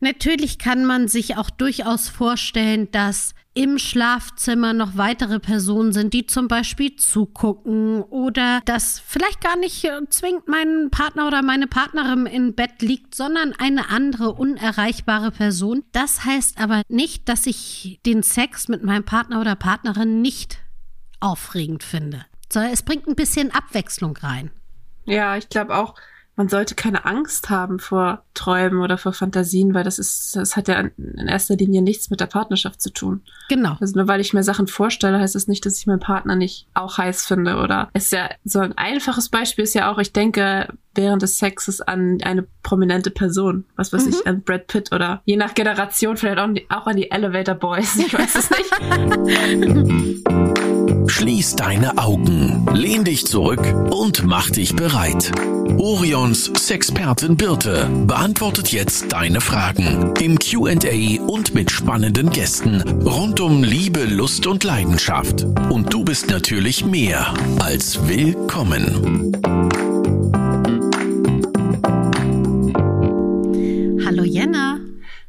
Natürlich kann man sich auch durchaus vorstellen, dass im Schlafzimmer noch weitere Personen sind, die zum Beispiel zugucken oder dass vielleicht gar nicht äh, zwingend mein Partner oder meine Partnerin im Bett liegt, sondern eine andere unerreichbare Person. Das heißt aber nicht, dass ich den Sex mit meinem Partner oder Partnerin nicht aufregend finde, sondern es bringt ein bisschen Abwechslung rein. Ja, ich glaube auch, man sollte keine Angst haben vor Träumen oder vor Fantasien, weil das ist, das hat ja in erster Linie nichts mit der Partnerschaft zu tun. Genau. Also nur weil ich mir Sachen vorstelle, heißt das nicht, dass ich meinen Partner nicht auch heiß finde oder ist ja so ein einfaches Beispiel ist ja auch, ich denke während des Sexes an eine prominente Person, was weiß mhm. ich, an Brad Pitt oder je nach Generation vielleicht auch, auch an die Elevator Boys, ich weiß es nicht. Schließ deine Augen, lehn dich zurück und mach dich bereit. Orions Sexpertin Birte beantwortet jetzt deine Fragen im QA und mit spannenden Gästen rund um Liebe, Lust und Leidenschaft. Und du bist natürlich mehr als willkommen. Hallo Jenna.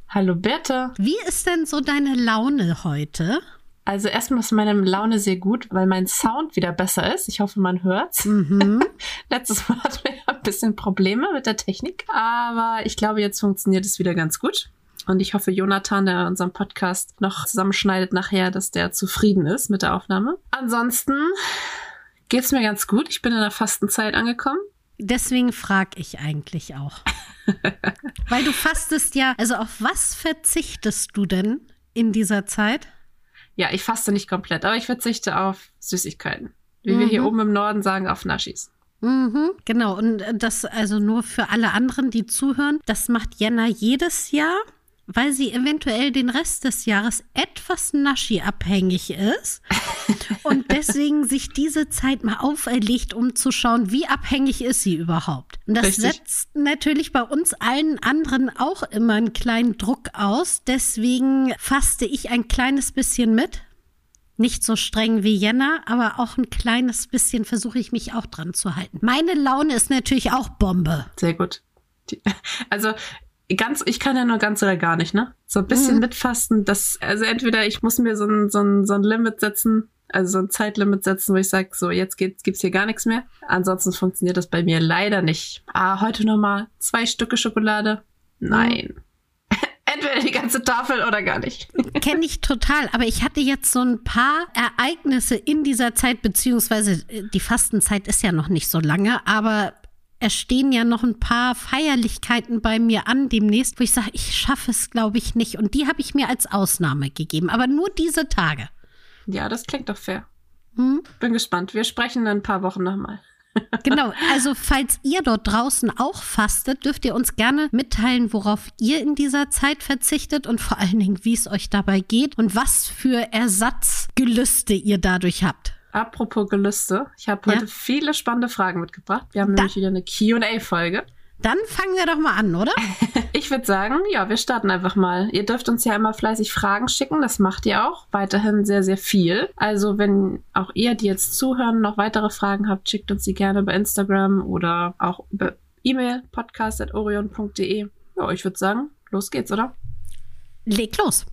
Hallo Birte. Wie ist denn so deine Laune heute? Also erstmal ist meine Laune sehr gut, weil mein Sound wieder besser ist. Ich hoffe, man hört's. Mhm. Letztes Mal hatten wir ein bisschen Probleme mit der Technik, aber ich glaube, jetzt funktioniert es wieder ganz gut. Und ich hoffe, Jonathan, der unseren Podcast noch zusammenschneidet nachher, dass der zufrieden ist mit der Aufnahme. Ansonsten geht's mir ganz gut. Ich bin in der Fastenzeit angekommen. Deswegen frage ich eigentlich auch. Weil du fastest ja, also auf was verzichtest du denn in dieser Zeit? Ja, ich faste nicht komplett, aber ich verzichte auf Süßigkeiten. Wie mhm. wir hier mhm. oben im Norden sagen, auf Naschis. Mhm, genau, und das also nur für alle anderen, die zuhören. Das macht Jenna jedes Jahr weil sie eventuell den Rest des Jahres etwas Naschi-abhängig ist und deswegen sich diese Zeit mal auferlegt, um zu schauen, wie abhängig ist sie überhaupt. Und das Richtig. setzt natürlich bei uns allen anderen auch immer einen kleinen Druck aus. Deswegen fasste ich ein kleines bisschen mit. Nicht so streng wie Jenna, aber auch ein kleines bisschen versuche ich mich auch dran zu halten. Meine Laune ist natürlich auch Bombe. Sehr gut. Also ganz, ich kann ja nur ganz oder gar nicht, ne? So ein bisschen mhm. mitfasten, das, also entweder ich muss mir so ein, so ein, so ein Limit setzen, also so ein Zeitlimit setzen, wo ich sage, so jetzt geht's, gibt's hier gar nichts mehr. Ansonsten funktioniert das bei mir leider nicht. Ah, heute nochmal zwei Stücke Schokolade? Nein. Mhm. Entweder die ganze Tafel oder gar nicht. Kenne ich total, aber ich hatte jetzt so ein paar Ereignisse in dieser Zeit, beziehungsweise äh, die Fastenzeit ist ja noch nicht so lange, aber es stehen ja noch ein paar Feierlichkeiten bei mir an demnächst, wo ich sage, ich schaffe es, glaube ich, nicht. Und die habe ich mir als Ausnahme gegeben, aber nur diese Tage. Ja, das klingt doch fair. Hm? Bin gespannt. Wir sprechen in ein paar Wochen nochmal. genau, also falls ihr dort draußen auch fastet, dürft ihr uns gerne mitteilen, worauf ihr in dieser Zeit verzichtet und vor allen Dingen, wie es euch dabei geht und was für Ersatzgelüste ihr dadurch habt. Apropos Gelüste, ich habe heute ja? viele spannende Fragen mitgebracht. Wir haben da nämlich wieder eine QA-Folge. Dann fangen wir doch mal an, oder? ich würde sagen, ja, wir starten einfach mal. Ihr dürft uns ja immer fleißig Fragen schicken, das macht ihr auch. Weiterhin sehr, sehr viel. Also, wenn auch ihr, die jetzt zuhören, noch weitere Fragen habt, schickt uns die gerne bei Instagram oder auch über E-Mail podcast.orion.de. Ja, ich würde sagen, los geht's, oder? Leg los.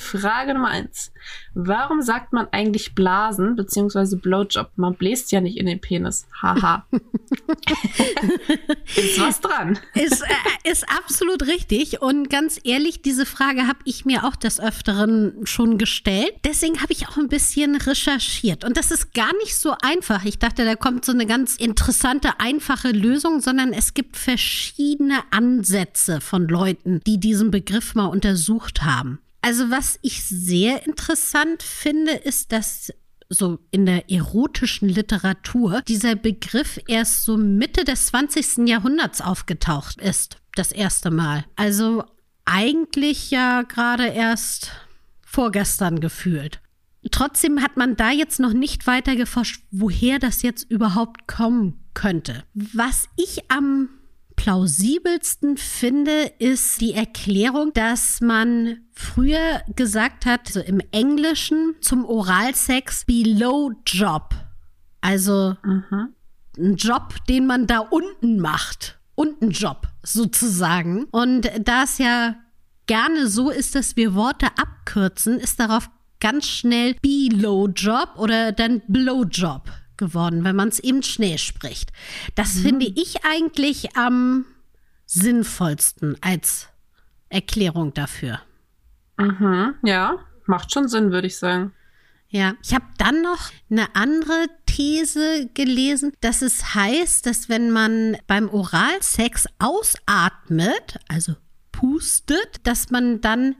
Frage Nummer eins. Warum sagt man eigentlich Blasen bzw. Blowjob? Man bläst ja nicht in den Penis. Haha. ist was dran. Ist, äh, ist absolut richtig. Und ganz ehrlich, diese Frage habe ich mir auch des Öfteren schon gestellt. Deswegen habe ich auch ein bisschen recherchiert. Und das ist gar nicht so einfach. Ich dachte, da kommt so eine ganz interessante, einfache Lösung, sondern es gibt verschiedene Ansätze von Leuten, die diesen Begriff mal untersucht haben. Also was ich sehr interessant finde, ist, dass so in der erotischen Literatur dieser Begriff erst so Mitte des 20. Jahrhunderts aufgetaucht ist, das erste Mal. Also eigentlich ja gerade erst vorgestern gefühlt. Trotzdem hat man da jetzt noch nicht weiter geforscht, woher das jetzt überhaupt kommen könnte. Was ich am plausibelsten finde, ist die Erklärung, dass man früher gesagt hat, so im Englischen zum Oralsex below Job. Also mhm. ein Job, den man da unten macht. Unten Job sozusagen. Und da es ja gerne so ist, dass wir Worte abkürzen, ist darauf ganz schnell Below-Job oder dann Blowjob geworden, wenn man es eben schnell spricht. Das mhm. finde ich eigentlich am sinnvollsten als Erklärung dafür. Mhm, ja, macht schon Sinn, würde ich sagen. Ja, ich habe dann noch eine andere These gelesen, dass es heißt, dass wenn man beim Oralsex ausatmet, also pustet, dass man dann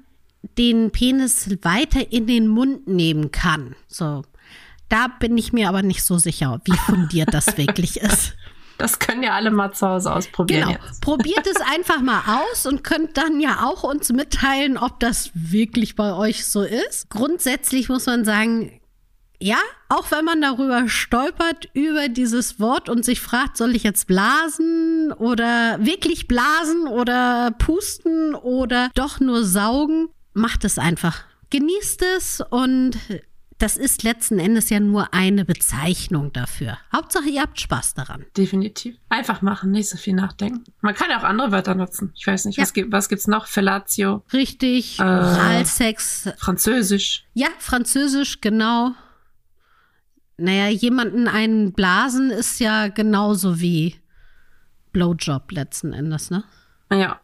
den Penis weiter in den Mund nehmen kann. So. Da bin ich mir aber nicht so sicher, wie fundiert das wirklich ist. Das können ja alle mal zu Hause ausprobieren. Genau. Jetzt. Probiert es einfach mal aus und könnt dann ja auch uns mitteilen, ob das wirklich bei euch so ist. Grundsätzlich muss man sagen, ja, auch wenn man darüber stolpert, über dieses Wort und sich fragt, soll ich jetzt blasen oder wirklich blasen oder pusten oder doch nur saugen, macht es einfach. Genießt es und das ist letzten Endes ja nur eine Bezeichnung dafür. Hauptsache, ihr habt Spaß daran. Definitiv. Einfach machen, nicht so viel nachdenken. Man kann ja auch andere Wörter nutzen. Ich weiß nicht, ja. was, gibt, was gibt's noch? Fellatio. Richtig. Äh, Oralsex. Französisch. Ja, Französisch, genau. Naja, jemanden einen blasen ist ja genauso wie Blowjob letzten Endes, ne? Ja,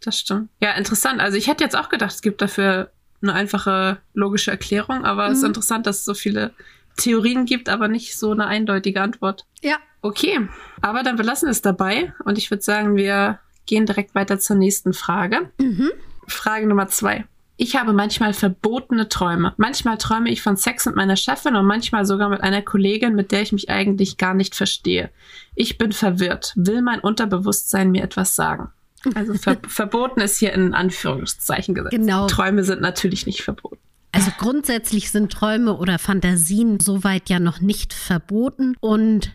das stimmt. Ja, interessant. Also ich hätte jetzt auch gedacht, es gibt dafür eine einfache logische Erklärung, aber mhm. es ist mhm. interessant, dass es so viele Theorien gibt, aber nicht so eine eindeutige Antwort. Ja. Okay, aber dann belassen wir es dabei und ich würde sagen, wir gehen direkt weiter zur nächsten Frage. Mhm. Frage Nummer zwei. Ich habe manchmal verbotene Träume. Manchmal träume ich von Sex mit meiner Chefin und manchmal sogar mit einer Kollegin, mit der ich mich eigentlich gar nicht verstehe. Ich bin verwirrt. Will mein Unterbewusstsein mir etwas sagen? Also ver verboten ist hier in Anführungszeichen gesetzt. Genau. Träume sind natürlich nicht verboten. Also grundsätzlich sind Träume oder Fantasien soweit ja noch nicht verboten und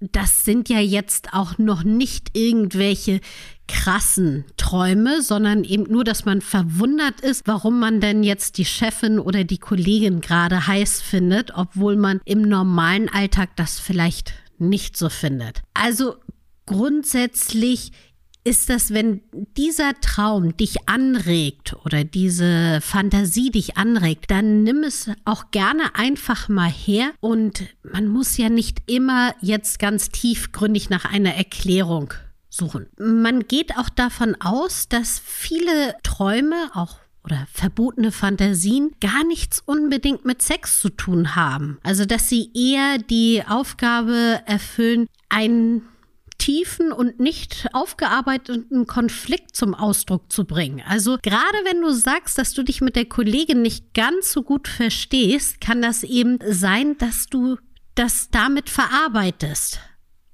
das sind ja jetzt auch noch nicht irgendwelche krassen Träume, sondern eben nur, dass man verwundert ist, warum man denn jetzt die Chefin oder die Kollegin gerade heiß findet, obwohl man im normalen Alltag das vielleicht nicht so findet. Also grundsätzlich ist das, wenn dieser Traum dich anregt oder diese Fantasie dich anregt, dann nimm es auch gerne einfach mal her und man muss ja nicht immer jetzt ganz tiefgründig nach einer Erklärung suchen. Man geht auch davon aus, dass viele Träume, auch oder verbotene Fantasien gar nichts unbedingt mit Sex zu tun haben. Also dass sie eher die Aufgabe erfüllen, ein tiefen und nicht aufgearbeiteten Konflikt zum Ausdruck zu bringen. Also gerade wenn du sagst, dass du dich mit der Kollegin nicht ganz so gut verstehst, kann das eben sein, dass du das damit verarbeitest.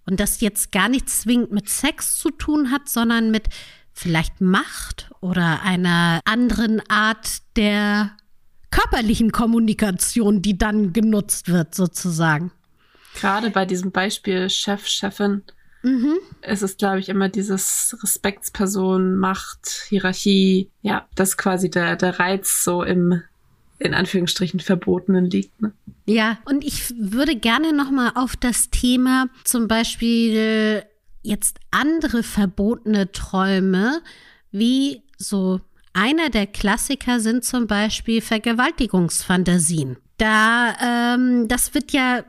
Und das jetzt gar nichts zwingend mit Sex zu tun hat, sondern mit vielleicht Macht oder einer anderen Art der körperlichen Kommunikation, die dann genutzt wird, sozusagen. Gerade bei diesem Beispiel Chef, Chefin Mhm. Es ist, glaube ich, immer dieses Respektsperson, Macht, Hierarchie. Ja, das quasi der, der Reiz so im, in Anführungsstrichen, Verbotenen liegt. Ne? Ja, und ich würde gerne nochmal auf das Thema zum Beispiel jetzt andere verbotene Träume, wie so einer der Klassiker sind zum Beispiel Vergewaltigungsfantasien. Da, ähm, das wird ja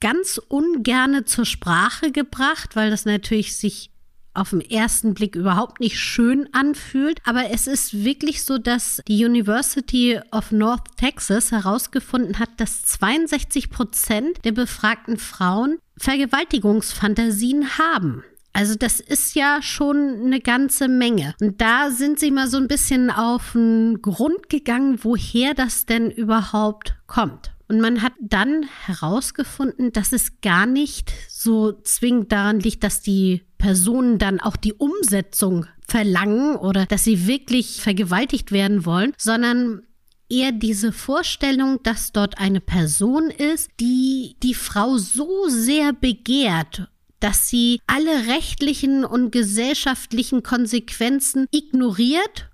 ganz ungerne zur Sprache gebracht, weil das natürlich sich auf den ersten Blick überhaupt nicht schön anfühlt. Aber es ist wirklich so, dass die University of North Texas herausgefunden hat, dass 62 Prozent der befragten Frauen Vergewaltigungsfantasien haben. Also das ist ja schon eine ganze Menge. Und da sind sie mal so ein bisschen auf den Grund gegangen, woher das denn überhaupt kommt. Und man hat dann herausgefunden, dass es gar nicht so zwingend daran liegt, dass die Personen dann auch die Umsetzung verlangen oder dass sie wirklich vergewaltigt werden wollen, sondern eher diese Vorstellung, dass dort eine Person ist, die die Frau so sehr begehrt, dass sie alle rechtlichen und gesellschaftlichen Konsequenzen ignoriert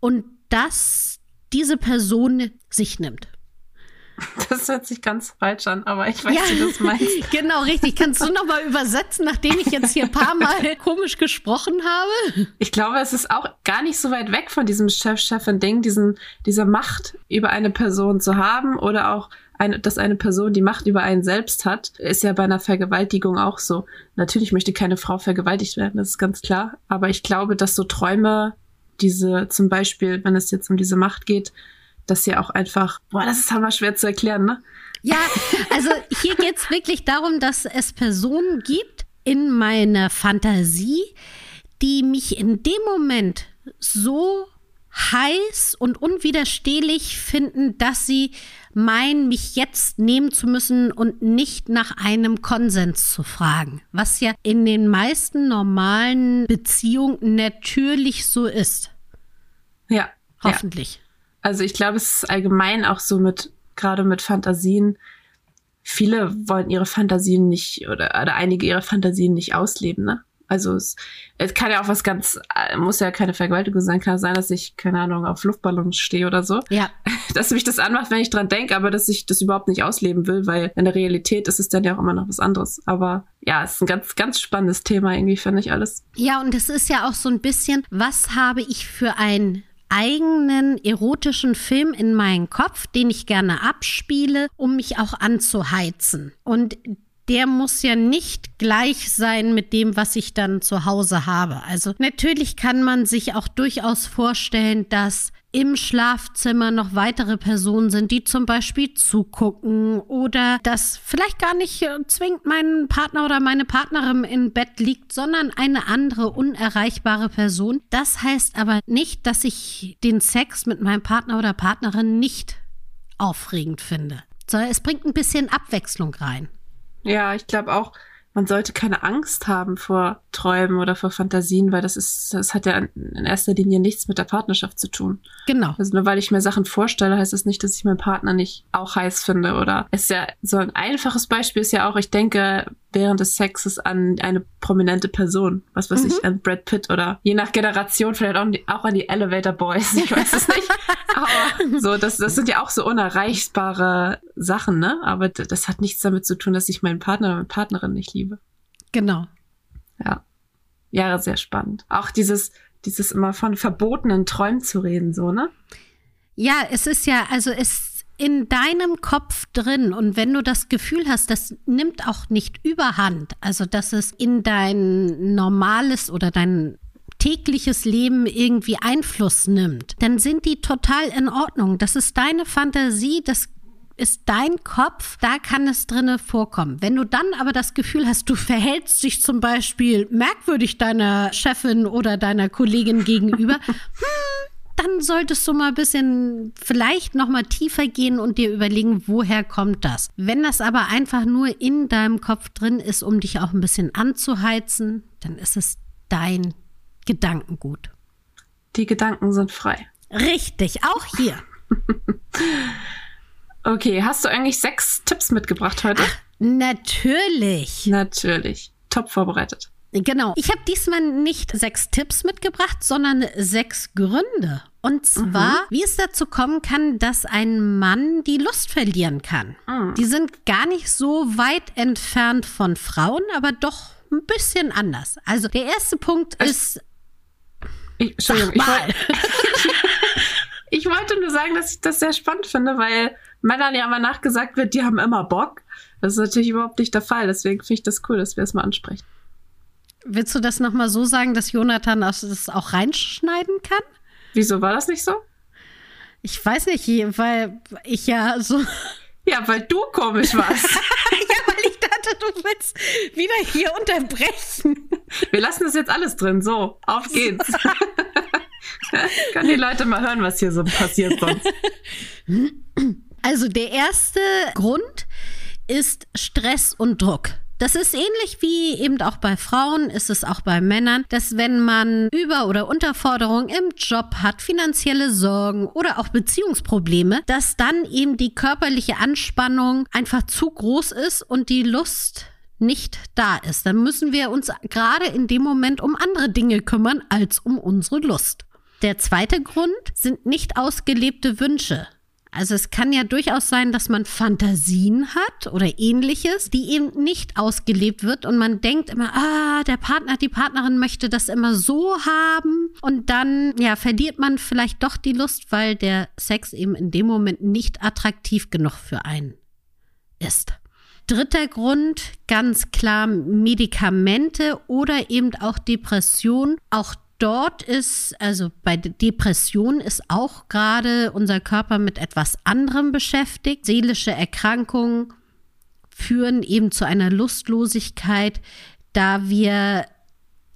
und dass diese Person sich nimmt. Das hört sich ganz falsch an, aber ich weiß, ja, wie du das meinst. Genau, richtig. Kannst du nochmal übersetzen, nachdem ich jetzt hier ein paar Mal komisch gesprochen habe? Ich glaube, es ist auch gar nicht so weit weg von diesem Chef-Chefin-Ding, diesen, diese Macht über eine Person zu haben oder auch eine, dass eine Person die Macht über einen selbst hat, ist ja bei einer Vergewaltigung auch so. Natürlich möchte keine Frau vergewaltigt werden, das ist ganz klar. Aber ich glaube, dass so Träume, diese zum Beispiel, wenn es jetzt um diese Macht geht, dass sie auch einfach, boah, das ist hammer schwer zu erklären, ne? Ja, also hier geht es wirklich darum, dass es Personen gibt in meiner Fantasie, die mich in dem Moment so heiß und unwiderstehlich finden, dass sie meinen, mich jetzt nehmen zu müssen und nicht nach einem Konsens zu fragen, was ja in den meisten normalen Beziehungen natürlich so ist. Ja. Hoffentlich. Ja. Also ich glaube, es ist allgemein auch so mit, gerade mit Fantasien. Viele wollen ihre Fantasien nicht oder, oder einige ihrer Fantasien nicht ausleben, ne? Also es, es kann ja auch was ganz, äh, muss ja keine Vergewaltigung sein, kann sein, dass ich, keine Ahnung, auf Luftballons stehe oder so. Ja. Dass mich das anmacht, wenn ich dran denke, aber dass ich das überhaupt nicht ausleben will, weil in der Realität ist es dann ja auch immer noch was anderes. Aber ja, es ist ein ganz, ganz spannendes Thema irgendwie, finde ich alles. Ja, und es ist ja auch so ein bisschen, was habe ich für ein eigenen erotischen Film in meinen Kopf, den ich gerne abspiele, um mich auch anzuheizen. Und der muss ja nicht gleich sein mit dem, was ich dann zu Hause habe. Also natürlich kann man sich auch durchaus vorstellen, dass im Schlafzimmer noch weitere Personen sind, die zum Beispiel zugucken oder dass vielleicht gar nicht zwingend mein Partner oder meine Partnerin im Bett liegt, sondern eine andere unerreichbare Person. Das heißt aber nicht, dass ich den Sex mit meinem Partner oder Partnerin nicht aufregend finde, sondern es bringt ein bisschen Abwechslung rein. Ja, ich glaube auch, man sollte keine Angst haben vor Träumen oder vor Fantasien, weil das ist, das hat ja in erster Linie nichts mit der Partnerschaft zu tun. Genau. Also nur weil ich mir Sachen vorstelle, heißt das nicht, dass ich meinen Partner nicht auch heiß finde oder es ist ja so ein einfaches Beispiel ist ja auch, ich denke während des Sexes an eine prominente Person, was weiß mhm. ich, an Brad Pitt oder je nach Generation vielleicht auch, auch an die Elevator Boys, ich weiß es nicht. Aber so, das, das sind ja auch so unerreichbare Sachen, ne? Aber das hat nichts damit zu tun, dass ich meinen Partner oder meine Partnerin nicht liebe. Genau. Ja. Ja, sehr spannend. Auch dieses, dieses immer von verbotenen Träumen zu reden, so, ne? Ja, es ist ja, also es in deinem Kopf drin und wenn du das Gefühl hast, das nimmt auch nicht überhand, also dass es in dein normales oder dein tägliches Leben irgendwie Einfluss nimmt, dann sind die total in Ordnung. Das ist deine Fantasie, das ist dein Kopf, da kann es drinne vorkommen. Wenn du dann aber das Gefühl hast, du verhältst dich zum Beispiel merkwürdig deiner Chefin oder deiner Kollegin gegenüber, hm, dann solltest du mal ein bisschen vielleicht noch mal tiefer gehen und dir überlegen, woher kommt das. Wenn das aber einfach nur in deinem Kopf drin ist, um dich auch ein bisschen anzuheizen, dann ist es dein Gedankengut. Die Gedanken sind frei. Richtig, auch hier. okay, hast du eigentlich sechs Tipps mitgebracht heute? Ach, natürlich. Natürlich. Top vorbereitet. Genau. Ich habe diesmal nicht sechs Tipps mitgebracht, sondern sechs Gründe. Und zwar, mhm. wie es dazu kommen kann, dass ein Mann die Lust verlieren kann. Mhm. Die sind gar nicht so weit entfernt von Frauen, aber doch ein bisschen anders. Also der erste Punkt ich, ist. Ich, Entschuldigung, ich, wollt, ich wollte nur sagen, dass ich das sehr spannend finde, weil Männern ja immer nachgesagt wird, die haben immer Bock. Das ist natürlich überhaupt nicht der Fall. Deswegen finde ich das cool, dass wir es mal ansprechen. Willst du das nochmal so sagen, dass Jonathan das auch reinschneiden kann? Wieso war das nicht so? Ich weiß nicht, weil ich ja so. Ja, weil du komisch warst. ja, weil ich dachte, du willst wieder hier unterbrechen. Wir lassen das jetzt alles drin. So, auf geht's. Können die Leute mal hören, was hier so passiert sonst. Also der erste Grund ist Stress und Druck. Das ist ähnlich wie eben auch bei Frauen, ist es auch bei Männern, dass wenn man Über- oder Unterforderung im Job hat, finanzielle Sorgen oder auch Beziehungsprobleme, dass dann eben die körperliche Anspannung einfach zu groß ist und die Lust nicht da ist. Dann müssen wir uns gerade in dem Moment um andere Dinge kümmern als um unsere Lust. Der zweite Grund sind nicht ausgelebte Wünsche. Also es kann ja durchaus sein, dass man Fantasien hat oder ähnliches, die eben nicht ausgelebt wird und man denkt immer, ah, der Partner, die Partnerin möchte das immer so haben und dann ja, verliert man vielleicht doch die Lust, weil der Sex eben in dem Moment nicht attraktiv genug für einen ist. Dritter Grund, ganz klar Medikamente oder eben auch Depression. Auch dort ist, also bei Depression ist auch gerade unser Körper mit etwas anderem beschäftigt. Seelische Erkrankungen führen eben zu einer Lustlosigkeit, da wir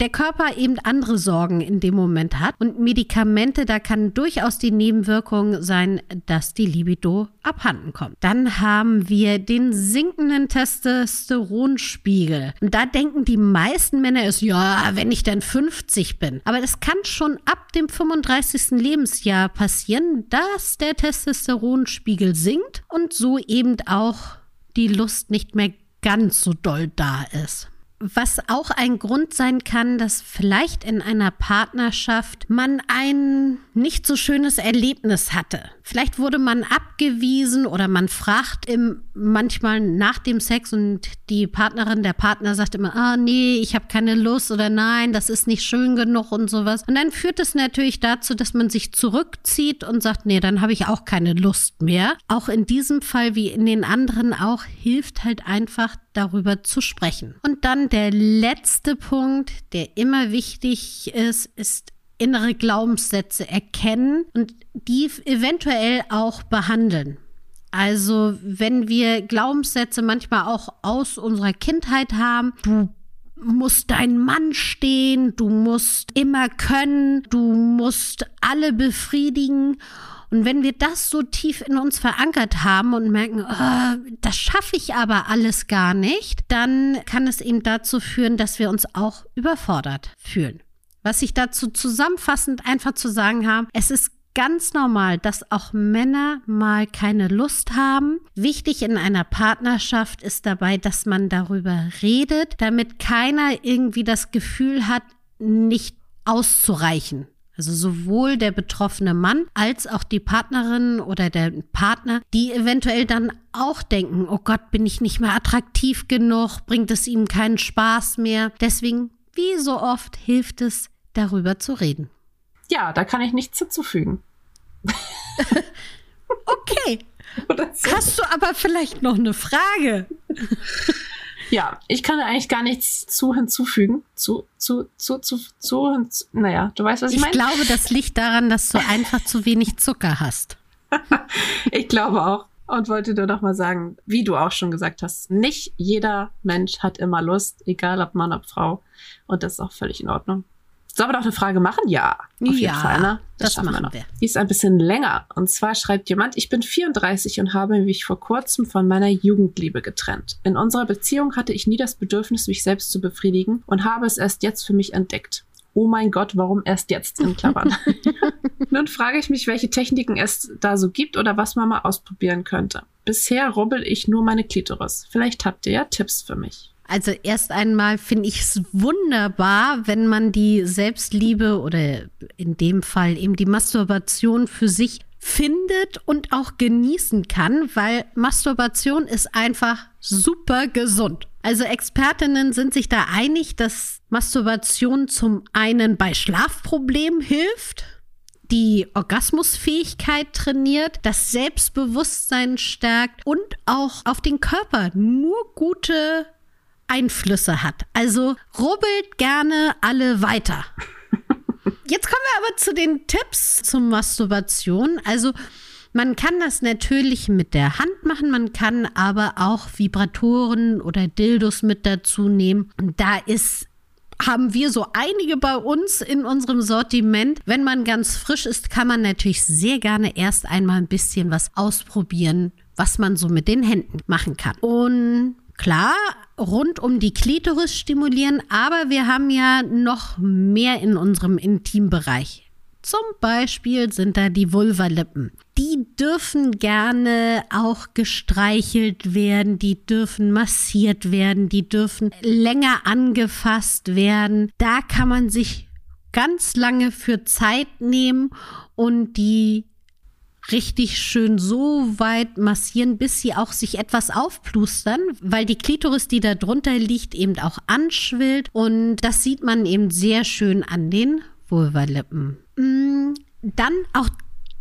der Körper eben andere Sorgen in dem Moment hat. Und Medikamente, da kann durchaus die Nebenwirkung sein, dass die Libido abhanden kommt. Dann haben wir den sinkenden Testosteronspiegel. Und da denken die meisten Männer ist, ja, wenn ich dann 50 bin. Aber das kann schon ab dem 35. Lebensjahr passieren, dass der Testosteronspiegel sinkt und so eben auch die Lust nicht mehr ganz so doll da ist was auch ein Grund sein kann, dass vielleicht in einer Partnerschaft man ein nicht so schönes Erlebnis hatte. Vielleicht wurde man abgewiesen oder man fragt im, manchmal nach dem Sex und die Partnerin, der Partner sagt immer, ah nee, ich habe keine Lust oder nein, das ist nicht schön genug und sowas. Und dann führt es natürlich dazu, dass man sich zurückzieht und sagt, nee, dann habe ich auch keine Lust mehr. Auch in diesem Fall wie in den anderen auch hilft halt einfach darüber zu sprechen. Und dann der letzte Punkt, der immer wichtig ist, ist innere Glaubenssätze erkennen und die eventuell auch behandeln. Also wenn wir Glaubenssätze manchmal auch aus unserer Kindheit haben, du musst dein Mann stehen, du musst immer können, du musst alle befriedigen. Und wenn wir das so tief in uns verankert haben und merken, oh, das schaffe ich aber alles gar nicht, dann kann es eben dazu führen, dass wir uns auch überfordert fühlen. Was ich dazu zusammenfassend einfach zu sagen habe, es ist ganz normal, dass auch Männer mal keine Lust haben. Wichtig in einer Partnerschaft ist dabei, dass man darüber redet, damit keiner irgendwie das Gefühl hat, nicht auszureichen. Also sowohl der betroffene Mann als auch die Partnerin oder der Partner, die eventuell dann auch denken, oh Gott, bin ich nicht mehr attraktiv genug, bringt es ihm keinen Spaß mehr. Deswegen, wie so oft, hilft es, darüber zu reden. Ja, da kann ich nichts hinzufügen. okay. So. Hast du aber vielleicht noch eine Frage? Ja, ich kann da eigentlich gar nichts zu hinzufügen. Zu, zu, zu, zu, zu, hinzu, naja, du weißt, was ich, meine? Ich glaube, das liegt daran, dass du einfach zu wenig Zucker hast. ich glaube auch. Und wollte dir doch mal sagen, wie du auch schon gesagt hast, nicht jeder Mensch hat immer Lust, egal ob Mann, ob Frau. Und das ist auch völlig in Ordnung. Sollen wir doch eine Frage machen? Ja, auf jeden Fall. Ne? Das, das machen wir noch. Wir. Die ist ein bisschen länger. Und zwar schreibt jemand, ich bin 34 und habe mich vor kurzem von meiner Jugendliebe getrennt. In unserer Beziehung hatte ich nie das Bedürfnis, mich selbst zu befriedigen und habe es erst jetzt für mich entdeckt. Oh mein Gott, warum erst jetzt in Klammern? Nun frage ich mich, welche Techniken es da so gibt oder was man mal ausprobieren könnte. Bisher rubbel ich nur meine Klitoris. Vielleicht habt ihr ja Tipps für mich. Also erst einmal finde ich es wunderbar, wenn man die Selbstliebe oder in dem Fall eben die Masturbation für sich findet und auch genießen kann, weil Masturbation ist einfach super gesund. Also Expertinnen sind sich da einig, dass Masturbation zum einen bei Schlafproblemen hilft, die Orgasmusfähigkeit trainiert, das Selbstbewusstsein stärkt und auch auf den Körper nur gute Einflüsse hat. Also rubbelt gerne alle weiter. Jetzt kommen wir aber zu den Tipps zur Masturbation. Also man kann das natürlich mit der Hand machen, man kann aber auch Vibratoren oder Dildos mit dazu nehmen. Und da ist haben wir so einige bei uns in unserem Sortiment. Wenn man ganz frisch ist, kann man natürlich sehr gerne erst einmal ein bisschen was ausprobieren, was man so mit den Händen machen kann. Und klar, rund um die Klitoris stimulieren, aber wir haben ja noch mehr in unserem Intimbereich. Zum Beispiel sind da die Vulvalippen. Die dürfen gerne auch gestreichelt werden, die dürfen massiert werden, die dürfen länger angefasst werden. Da kann man sich ganz lange für Zeit nehmen und die richtig schön so weit massieren, bis sie auch sich etwas aufplustern, weil die Klitoris, die da drunter liegt, eben auch anschwillt. Und das sieht man eben sehr schön an den Vulvalippen. Mm, dann auch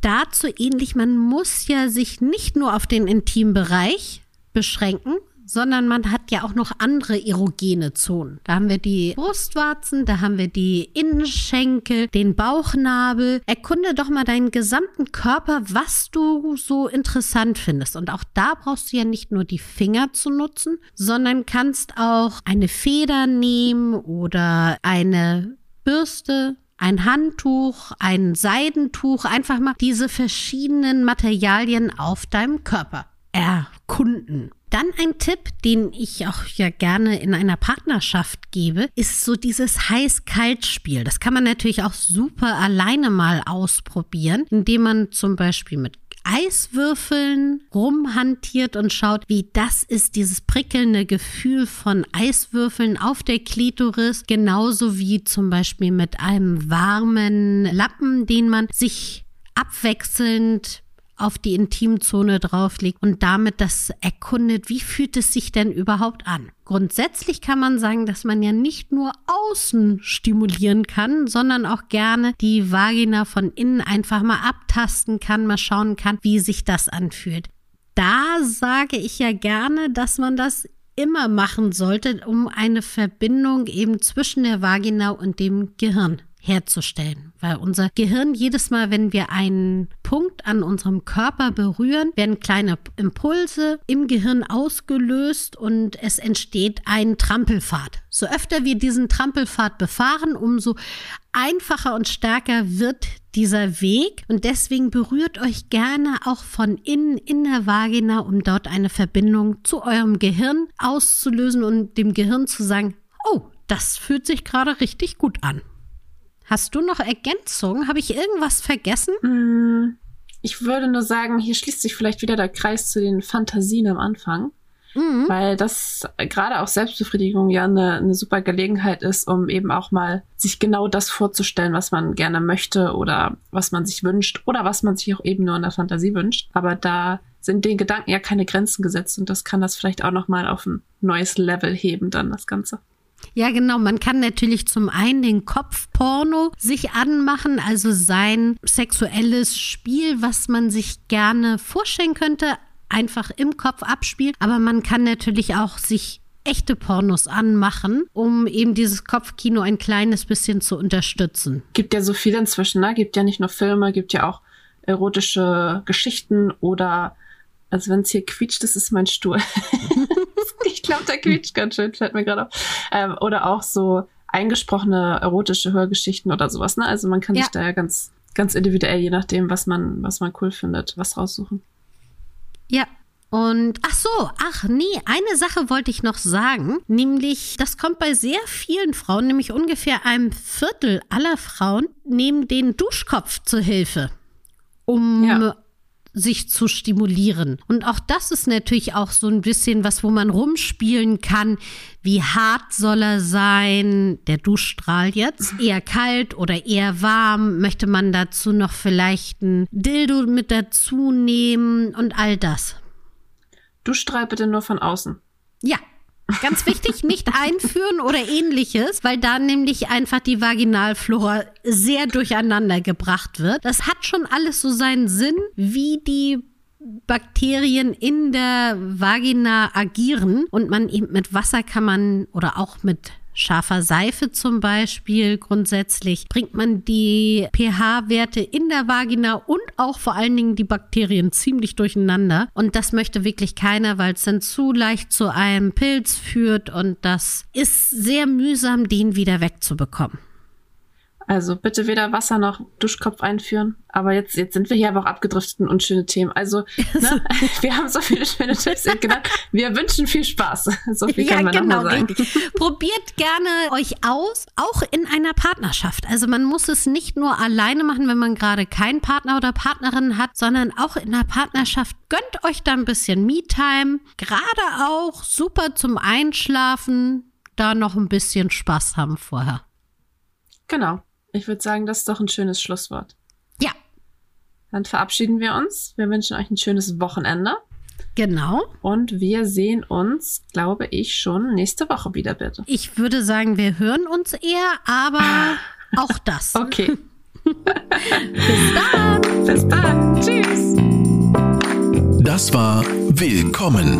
dazu ähnlich, man muss ja sich nicht nur auf den Intimbereich beschränken, sondern man hat ja auch noch andere erogene Zonen. Da haben wir die Brustwarzen, da haben wir die Innenschenkel, den Bauchnabel. Erkunde doch mal deinen gesamten Körper, was du so interessant findest. Und auch da brauchst du ja nicht nur die Finger zu nutzen, sondern kannst auch eine Feder nehmen oder eine Bürste, ein Handtuch, ein Seidentuch, einfach mal diese verschiedenen Materialien auf deinem Körper erkunden. Dann ein Tipp, den ich auch ja gerne in einer Partnerschaft gebe, ist so dieses Heiß-Kalt-Spiel. Das kann man natürlich auch super alleine mal ausprobieren, indem man zum Beispiel mit Eiswürfeln rumhantiert und schaut, wie das ist, dieses prickelnde Gefühl von Eiswürfeln auf der Klitoris, genauso wie zum Beispiel mit einem warmen Lappen, den man sich abwechselnd auf die Intimzone drauflegt und damit das erkundet, wie fühlt es sich denn überhaupt an. Grundsätzlich kann man sagen, dass man ja nicht nur außen stimulieren kann, sondern auch gerne die Vagina von innen einfach mal abtasten kann, mal schauen kann, wie sich das anfühlt. Da sage ich ja gerne, dass man das immer machen sollte, um eine Verbindung eben zwischen der Vagina und dem Gehirn herzustellen. Weil unser Gehirn jedes Mal, wenn wir einen Punkt an unserem Körper berühren, werden kleine Impulse im Gehirn ausgelöst und es entsteht ein Trampelpfad. So öfter wir diesen Trampelpfad befahren, umso einfacher und stärker wird dieser Weg und deswegen berührt euch gerne auch von innen in der Vagina, um dort eine Verbindung zu eurem Gehirn auszulösen und dem Gehirn zu sagen, oh, das fühlt sich gerade richtig gut an. Hast du noch Ergänzungen? Habe ich irgendwas vergessen? Mm, ich würde nur sagen, hier schließt sich vielleicht wieder der Kreis zu den Fantasien am Anfang. Mhm. Weil das gerade auch Selbstbefriedigung ja eine, eine super Gelegenheit ist, um eben auch mal sich genau das vorzustellen, was man gerne möchte oder was man sich wünscht oder was man sich auch eben nur in der Fantasie wünscht. Aber da sind den Gedanken ja keine Grenzen gesetzt und das kann das vielleicht auch noch mal auf ein neues Level heben dann das Ganze. Ja, genau. Man kann natürlich zum einen den Kopfporno sich anmachen, also sein sexuelles Spiel, was man sich gerne vorstellen könnte, einfach im Kopf abspielen. Aber man kann natürlich auch sich echte Pornos anmachen, um eben dieses Kopfkino ein kleines bisschen zu unterstützen. Gibt ja so viel inzwischen, ne? Gibt ja nicht nur Filme, gibt ja auch erotische Geschichten oder also wenn es hier quietscht, das ist mein Stuhl. ich glaube, der quietscht ganz schön, fällt mir gerade auf. Ähm, oder auch so eingesprochene erotische Hörgeschichten oder sowas. Ne? Also man kann ja. sich da ja ganz, ganz individuell, je nachdem, was man, was man cool findet, was raussuchen. Ja, und ach so, ach nee, eine Sache wollte ich noch sagen, nämlich das kommt bei sehr vielen Frauen, nämlich ungefähr einem Viertel aller Frauen, nehmen den Duschkopf zur Hilfe, um ja sich zu stimulieren. Und auch das ist natürlich auch so ein bisschen was, wo man rumspielen kann. Wie hart soll er sein? Der Duschstrahl jetzt eher kalt oder eher warm? Möchte man dazu noch vielleicht ein Dildo mit dazu nehmen und all das? Duschstrahl bitte nur von außen. Ja, Ganz wichtig, nicht einführen oder ähnliches, weil da nämlich einfach die Vaginalflora sehr durcheinander gebracht wird. Das hat schon alles so seinen Sinn, wie die Bakterien in der Vagina agieren und man eben mit Wasser kann man oder auch mit scharfer Seife zum Beispiel grundsätzlich bringt man die pH-Werte in der Vagina und auch vor allen Dingen die Bakterien ziemlich durcheinander. Und das möchte wirklich keiner, weil es dann zu leicht zu einem Pilz führt und das ist sehr mühsam, den wieder wegzubekommen. Also bitte weder Wasser noch Duschkopf einführen. Aber jetzt, jetzt sind wir hier aber auch abgedriftet und schöne Themen. Also, ne, wir haben so viele schöne Tipps genannt. Wir wünschen viel Spaß. So viel ja, kann man genau, sagen. Richtig. Probiert gerne euch aus, auch in einer Partnerschaft. Also man muss es nicht nur alleine machen, wenn man gerade keinen Partner oder Partnerin hat, sondern auch in einer Partnerschaft. Gönnt euch da ein bisschen Me-Time. Gerade auch super zum Einschlafen. Da noch ein bisschen Spaß haben vorher. Genau. Ich würde sagen, das ist doch ein schönes Schlusswort. Ja. Dann verabschieden wir uns. Wir wünschen euch ein schönes Wochenende. Genau. Und wir sehen uns, glaube ich, schon nächste Woche wieder, bitte. Ich würde sagen, wir hören uns eher, aber auch das. Okay. Bis dann. Bis dann. Tschüss. Das war Willkommen,